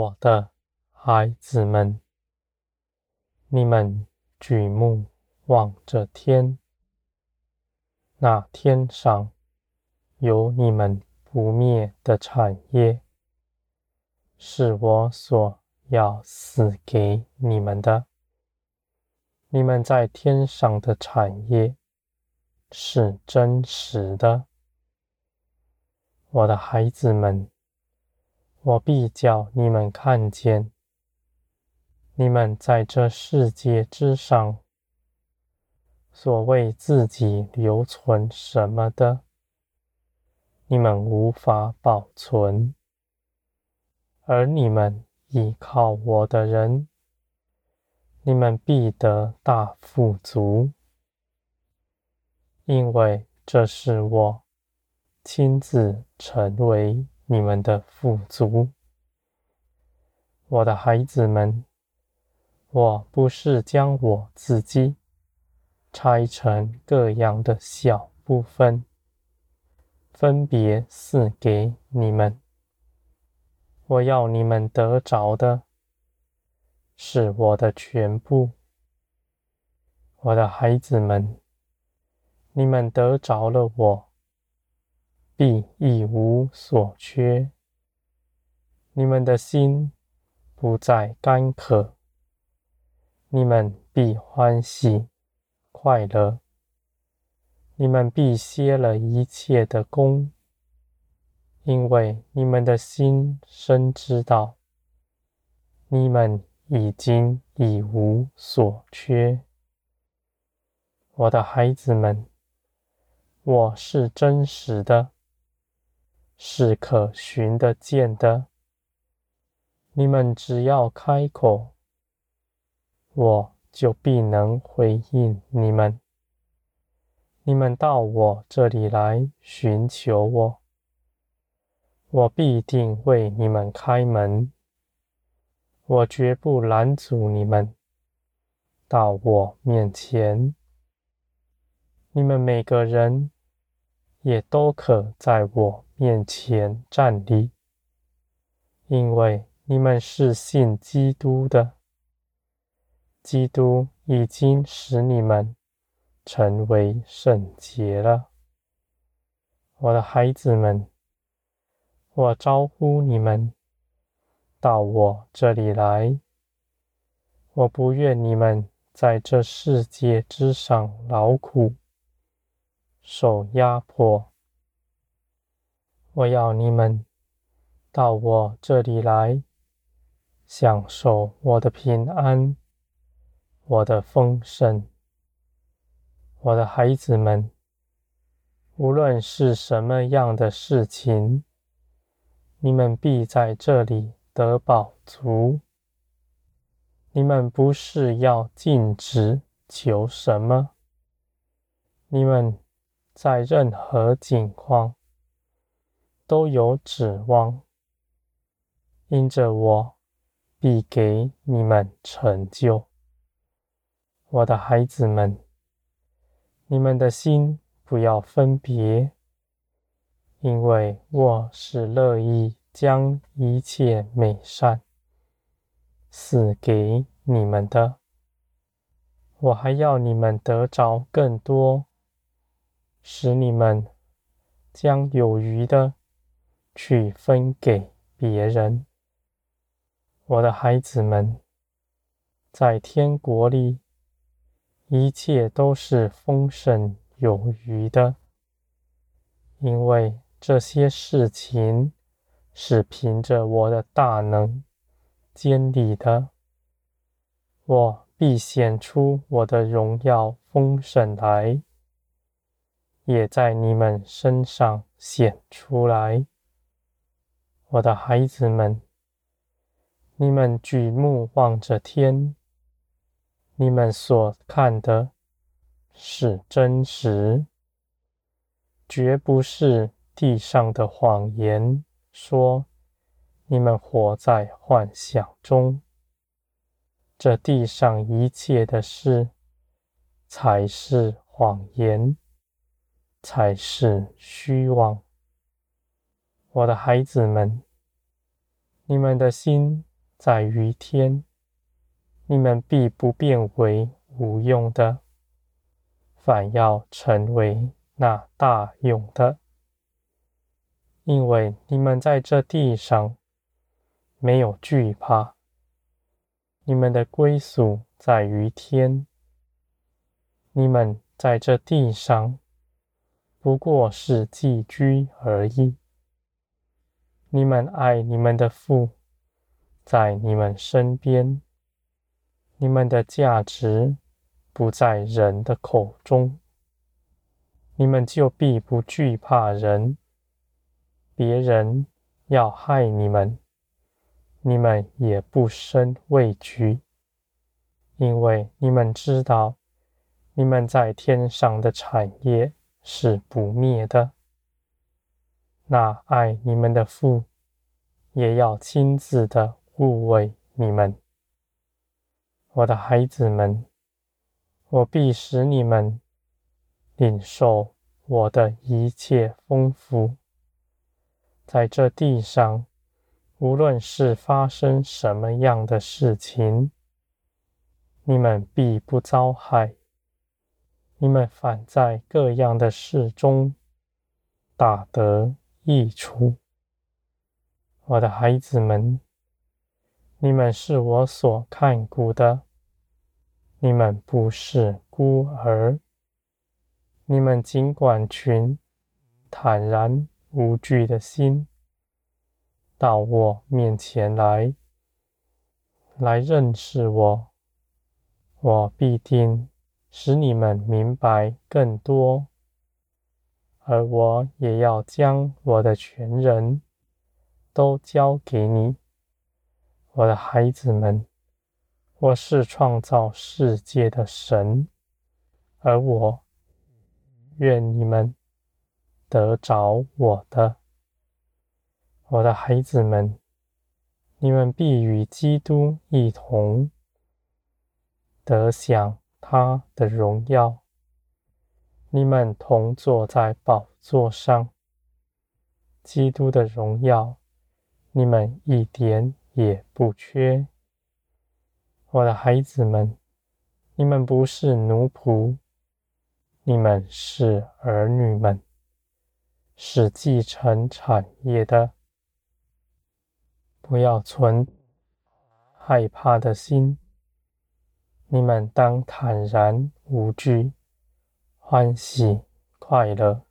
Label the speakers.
Speaker 1: 我的孩子们，你们举目望着天，那天上有你们不灭的产业，是我所要赐给你们的。你们在天上的产业是真实的，我的孩子们。我必叫你们看见，你们在这世界之上所为自己留存什么的，你们无法保存；而你们依靠我的人，你们必得大富足，因为这是我亲自成为。你们的富足，我的孩子们，我不是将我自己拆成各样的小部分，分别赐给你们。我要你们得着的，是我的全部。我的孩子们，你们得着了我。必一无所缺，你们的心不再干渴，你们必欢喜快乐，你们必歇了一切的工，因为你们的心深知道，你们已经一无所缺。我的孩子们，我是真实的。是可寻得见的。你们只要开口，我就必能回应你们。你们到我这里来寻求我，我必定为你们开门。我绝不拦阻你们到我面前。你们每个人也都可在我面前站立，因为你们是信基督的，基督已经使你们成为圣洁了。我的孩子们，我招呼你们到我这里来。我不愿你们在这世界之上劳苦、受压迫。我要你们到我这里来，享受我的平安，我的丰盛。我的孩子们，无论是什么样的事情，你们必在这里得饱足。你们不是要禁止求什么，你们在任何境况。都有指望，因着我必给你们成就。我的孩子们，你们的心不要分别，因为我是乐意将一切美善赐给你们的。我还要你们得着更多，使你们将有余的。去分给别人，我的孩子们，在天国里，一切都是丰盛有余的，因为这些事情是凭着我的大能坚立的。我必显出我的荣耀丰盛来，也在你们身上显出来。我的孩子们，你们举目望着天，你们所看的是真实，绝不是地上的谎言。说你们活在幻想中，这地上一切的事才是谎言，才是虚妄。我的孩子们，你们的心在于天，你们必不变为无用的，反要成为那大用的。因为你们在这地上没有惧怕，你们的归宿在于天。你们在这地上不过是寄居而已。你们爱你们的父，在你们身边。你们的价值不在人的口中，你们就必不惧怕人。别人要害你们，你们也不生畏惧，因为你们知道，你们在天上的产业是不灭的。那爱你们的父，也要亲自的护卫你们，我的孩子们，我必使你们领受我的一切丰富。在这地上，无论是发生什么样的事情，你们必不遭害；你们反在各样的事中打得益处。我的孩子们，你们是我所看顾的，你们不是孤儿。你们尽管群坦然。无惧的心，到我面前来，来认识我，我必定使你们明白更多，而我也要将我的全人都交给你，我的孩子们。我是创造世界的神，而我愿你们。得着我的，我的孩子们，你们必与基督一同得享他的荣耀。你们同坐在宝座上，基督的荣耀，你们一点也不缺。我的孩子们，你们不是奴仆，你们是儿女们。是继承产业的，不要存害怕的心。你们当坦然无惧，欢喜快乐。